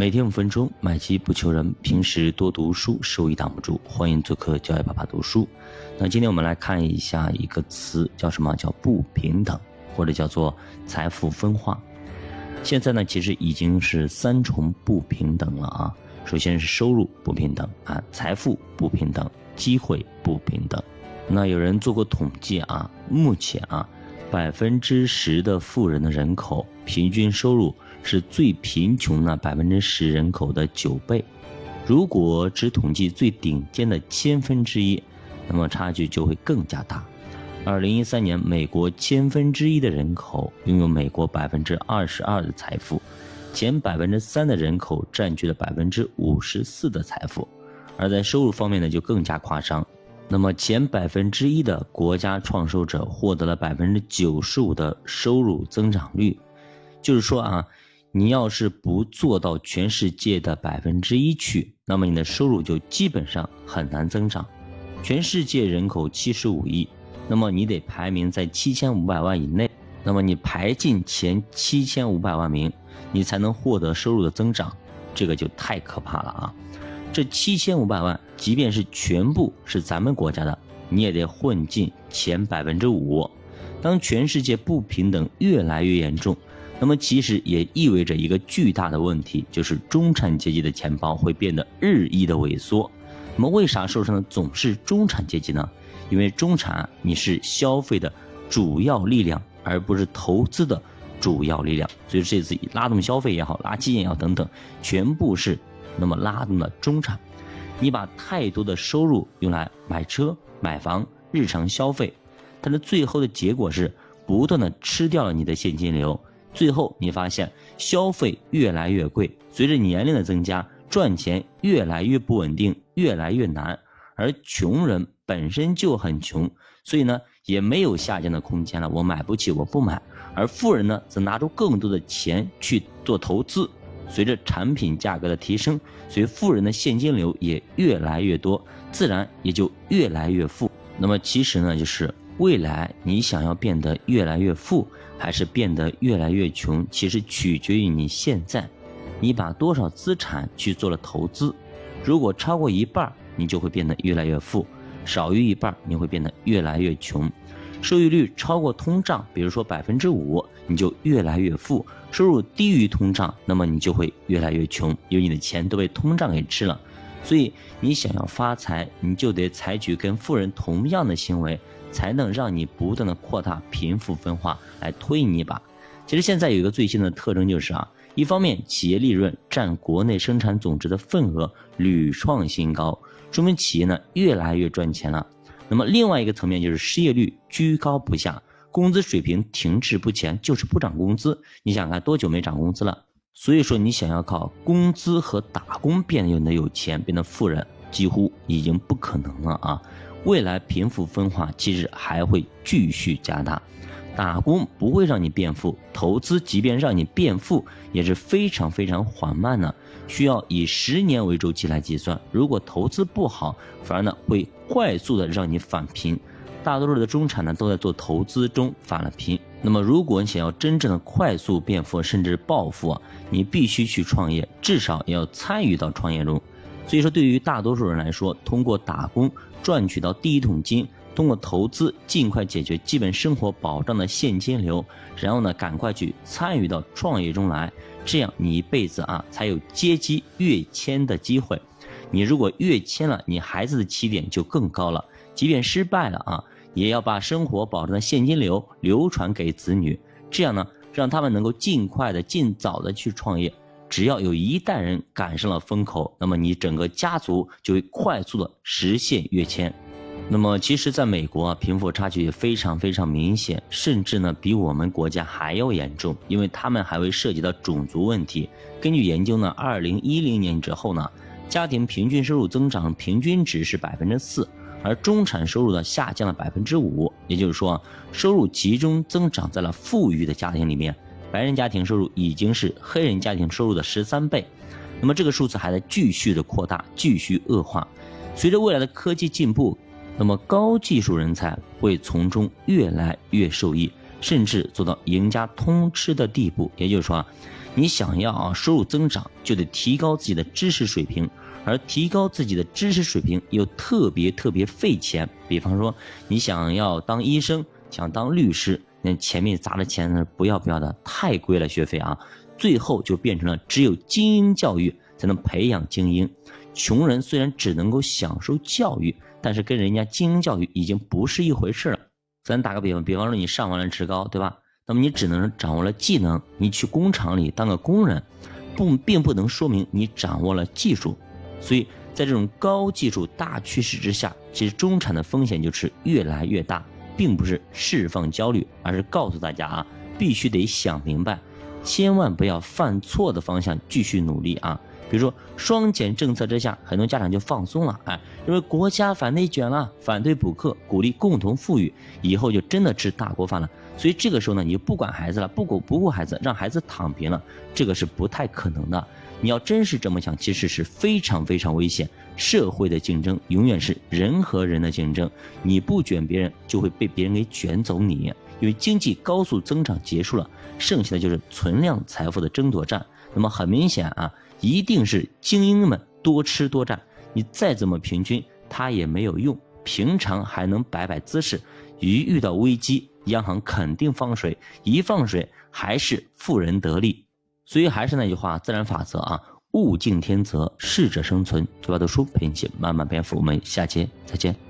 每天五分钟，买基不求人。平时多读书，收益挡不住。欢迎做客教育爸爸读书。那今天我们来看一下一个词，叫什么？叫不平等，或者叫做财富分化。现在呢，其实已经是三重不平等了啊。首先是收入不平等啊，财富不平等，机会不平等。那有人做过统计啊，目前啊，百分之十的富人的人口平均收入。是最贫穷的百分之十人口的九倍。如果只统计最顶尖的千分之一，那么差距就会更加大。二零一三年，美国千分之一的人口拥有美国百分之二十二的财富，前百分之三的人口占据了百分之五十四的财富。而在收入方面呢，就更加夸张。那么前百分之一的国家创收者获得了百分之九十五的收入增长率，就是说啊。你要是不做到全世界的百分之一去，那么你的收入就基本上很难增长。全世界人口七十五亿，那么你得排名在七千五百万以内。那么你排进前七千五百万名，你才能获得收入的增长。这个就太可怕了啊！这七千五百万，即便是全部是咱们国家的，你也得混进前百分之五。当全世界不平等越来越严重。那么其实也意味着一个巨大的问题，就是中产阶级的钱包会变得日益的萎缩。那么为啥受伤的总是中产阶级呢？因为中产你是消费的主要力量，而不是投资的主要力量。所以这次拉动消费也好，拉基建也好等等，全部是那么拉动了中产。你把太多的收入用来买车、买房、日常消费，它的最后的结果是不断的吃掉了你的现金流。最后，你发现消费越来越贵，随着年龄的增加，赚钱越来越不稳定，越来越难。而穷人本身就很穷，所以呢，也没有下降的空间了。我买不起，我不买。而富人呢，则拿出更多的钱去做投资。随着产品价格的提升，所以富人的现金流也越来越多，自然也就越来越富。那么，其实呢，就是未来你想要变得越来越富。还是变得越来越穷，其实取决于你现在，你把多少资产去做了投资。如果超过一半，你就会变得越来越富；少于一半，你会变得越来越穷。收益率超过通胀，比如说百分之五，你就越来越富；收入低于通胀，那么你就会越来越穷，因为你的钱都被通胀给吃了。所以，你想要发财，你就得采取跟富人同样的行为。才能让你不断的扩大贫富分化，来推你一把。其实现在有一个最新的特征就是啊，一方面企业利润占国内生产总值的份额屡创新高，说明企业呢越来越赚钱了。那么另外一个层面就是失业率居高不下，工资水平停滞不前，就是不涨工资。你想看多久没涨工资了？所以说你想要靠工资和打工变得有钱，变得富人，几乎已经不可能了啊。未来贫富分化其实还会继续加大，打工不会让你变富，投资即便让你变富也是非常非常缓慢的，需要以十年为周期来计算。如果投资不好，反而呢会快速的让你返贫。大多数的中产呢都在做投资中返了贫。那么如果你想要真正的快速变富甚至暴富啊，你必须去创业，至少也要参与到创业中。所以说，对于大多数人来说，通过打工赚取到第一桶金，通过投资尽快解决基本生活保障的现金流，然后呢，赶快去参与到创业中来，这样你一辈子啊才有阶级跃迁的机会。你如果跃迁了，你孩子的起点就更高了。即便失败了啊，也要把生活保障的现金流流传给子女，这样呢，让他们能够尽快的、尽早的去创业。只要有一代人赶上了风口，那么你整个家族就会快速的实现跃迁。那么，其实，在美国啊，贫富差距也非常非常明显，甚至呢比我们国家还要严重，因为他们还会涉及到种族问题。根据研究呢，二零一零年之后呢，家庭平均收入增长平均值是百分之四，而中产收入呢下降了百分之五，也就是说，收入集中增长在了富裕的家庭里面。白人家庭收入已经是黑人家庭收入的十三倍，那么这个数字还在继续的扩大，继续恶化。随着未来的科技进步，那么高技术人才会从中越来越受益，甚至做到赢家通吃的地步。也就是说啊，你想要啊收入增长，就得提高自己的知识水平，而提高自己的知识水平又特别特别费钱。比方说，你想要当医生，想当律师，那前面砸的钱是不要不要的，太贵了学费啊。最后就变成了只有精英教育才能培养精英，穷人虽然只能够享受教育，但是跟人家精英教育已经不是一回事了。咱打个比方，比方说你上完了职高，对吧？那么你只能掌握了技能，你去工厂里当个工人，不并不能说明你掌握了技术。所以在这种高技术大趋势之下，其实中产的风险就是越来越大，并不是释放焦虑，而是告诉大家啊，必须得想明白。千万不要犯错的方向继续努力啊！比如说双减政策之下，很多家长就放松了，哎，因为国家反内卷了，反对补课，鼓励共同富裕，以后就真的吃大锅饭了。所以这个时候呢，你就不管孩子了，不顾不顾孩子，让孩子躺平了，这个是不太可能的。你要真是这么想，其实是非常非常危险。社会的竞争永远是人和人的竞争，你不卷别人，就会被别人给卷走你。因为经济高速增长结束了，剩下的就是存量财富的争夺战。那么很明显啊，一定是精英们多吃多占。你再怎么平均，它也没有用。平常还能摆摆姿势，一遇到危机，央行肯定放水，一放水还是富人得利。所以还是那句话，自然法则啊，物竞天择，适者生存。九八读书陪你一起慢慢变富，我们下节再见。